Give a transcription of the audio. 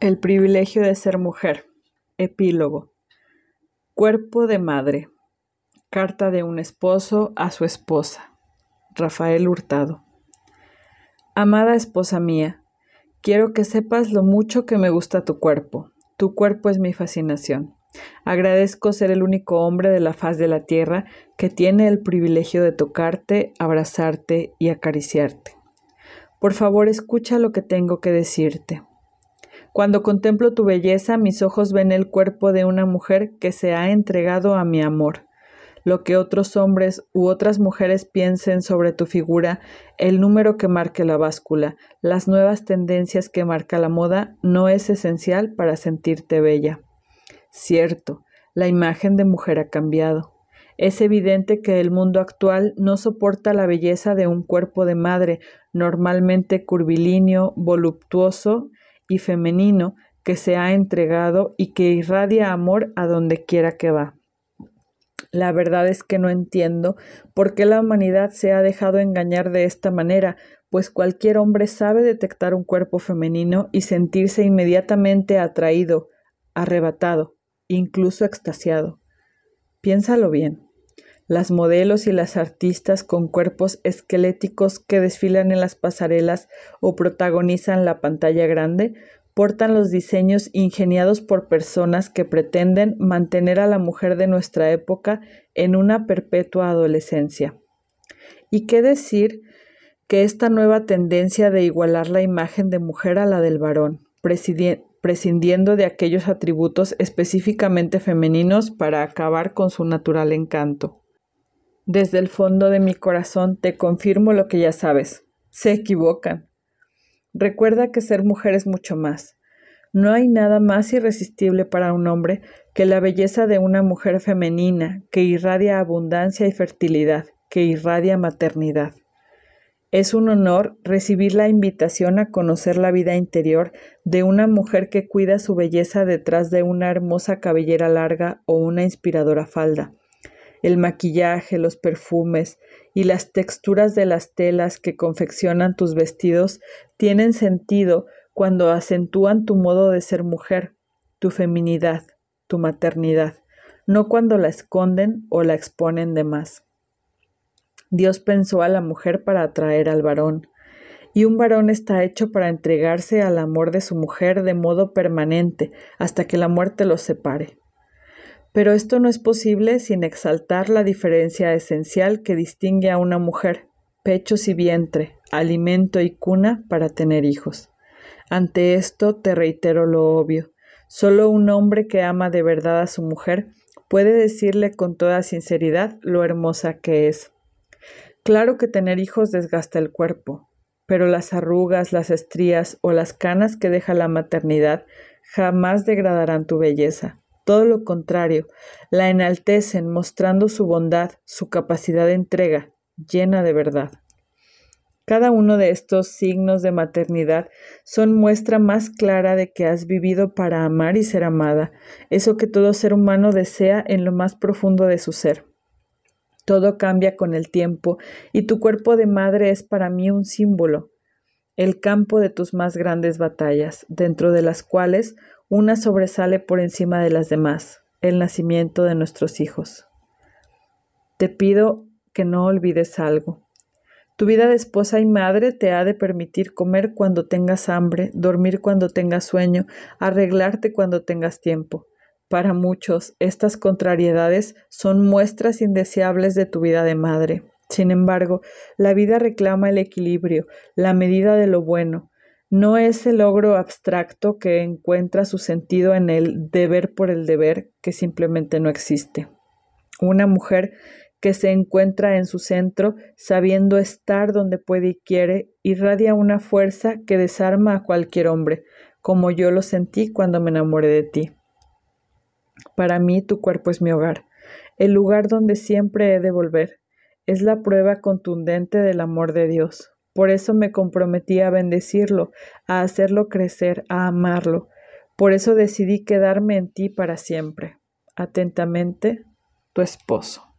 El privilegio de ser mujer. Epílogo. Cuerpo de madre. Carta de un esposo a su esposa. Rafael Hurtado. Amada esposa mía, quiero que sepas lo mucho que me gusta tu cuerpo. Tu cuerpo es mi fascinación. Agradezco ser el único hombre de la faz de la tierra que tiene el privilegio de tocarte, abrazarte y acariciarte. Por favor, escucha lo que tengo que decirte. Cuando contemplo tu belleza, mis ojos ven el cuerpo de una mujer que se ha entregado a mi amor. Lo que otros hombres u otras mujeres piensen sobre tu figura, el número que marque la báscula, las nuevas tendencias que marca la moda, no es esencial para sentirte bella. Cierto, la imagen de mujer ha cambiado. Es evidente que el mundo actual no soporta la belleza de un cuerpo de madre, normalmente curvilíneo, voluptuoso y femenino que se ha entregado y que irradia amor a donde quiera que va. La verdad es que no entiendo por qué la humanidad se ha dejado engañar de esta manera, pues cualquier hombre sabe detectar un cuerpo femenino y sentirse inmediatamente atraído, arrebatado, incluso extasiado. Piénsalo bien. Las modelos y las artistas con cuerpos esqueléticos que desfilan en las pasarelas o protagonizan la pantalla grande portan los diseños ingeniados por personas que pretenden mantener a la mujer de nuestra época en una perpetua adolescencia. ¿Y qué decir que esta nueva tendencia de igualar la imagen de mujer a la del varón, prescindiendo de aquellos atributos específicamente femeninos para acabar con su natural encanto? Desde el fondo de mi corazón te confirmo lo que ya sabes. Se equivocan. Recuerda que ser mujer es mucho más. No hay nada más irresistible para un hombre que la belleza de una mujer femenina que irradia abundancia y fertilidad, que irradia maternidad. Es un honor recibir la invitación a conocer la vida interior de una mujer que cuida su belleza detrás de una hermosa cabellera larga o una inspiradora falda el maquillaje, los perfumes y las texturas de las telas que confeccionan tus vestidos tienen sentido cuando acentúan tu modo de ser mujer, tu feminidad, tu maternidad, no cuando la esconden o la exponen de más. Dios pensó a la mujer para atraer al varón, y un varón está hecho para entregarse al amor de su mujer de modo permanente hasta que la muerte los separe. Pero esto no es posible sin exaltar la diferencia esencial que distingue a una mujer, pechos y vientre, alimento y cuna para tener hijos. Ante esto te reitero lo obvio. Solo un hombre que ama de verdad a su mujer puede decirle con toda sinceridad lo hermosa que es. Claro que tener hijos desgasta el cuerpo, pero las arrugas, las estrías o las canas que deja la maternidad jamás degradarán tu belleza todo lo contrario, la enaltecen mostrando su bondad, su capacidad de entrega, llena de verdad. Cada uno de estos signos de maternidad son muestra más clara de que has vivido para amar y ser amada, eso que todo ser humano desea en lo más profundo de su ser. Todo cambia con el tiempo y tu cuerpo de madre es para mí un símbolo, el campo de tus más grandes batallas, dentro de las cuales una sobresale por encima de las demás, el nacimiento de nuestros hijos. Te pido que no olvides algo. Tu vida de esposa y madre te ha de permitir comer cuando tengas hambre, dormir cuando tengas sueño, arreglarte cuando tengas tiempo. Para muchos, estas contrariedades son muestras indeseables de tu vida de madre. Sin embargo, la vida reclama el equilibrio, la medida de lo bueno, no es el logro abstracto que encuentra su sentido en el deber por el deber que simplemente no existe. Una mujer que se encuentra en su centro, sabiendo estar donde puede y quiere, irradia una fuerza que desarma a cualquier hombre, como yo lo sentí cuando me enamoré de ti. Para mí tu cuerpo es mi hogar, el lugar donde siempre he de volver. Es la prueba contundente del amor de Dios. Por eso me comprometí a bendecirlo, a hacerlo crecer, a amarlo. Por eso decidí quedarme en ti para siempre. Atentamente, tu esposo.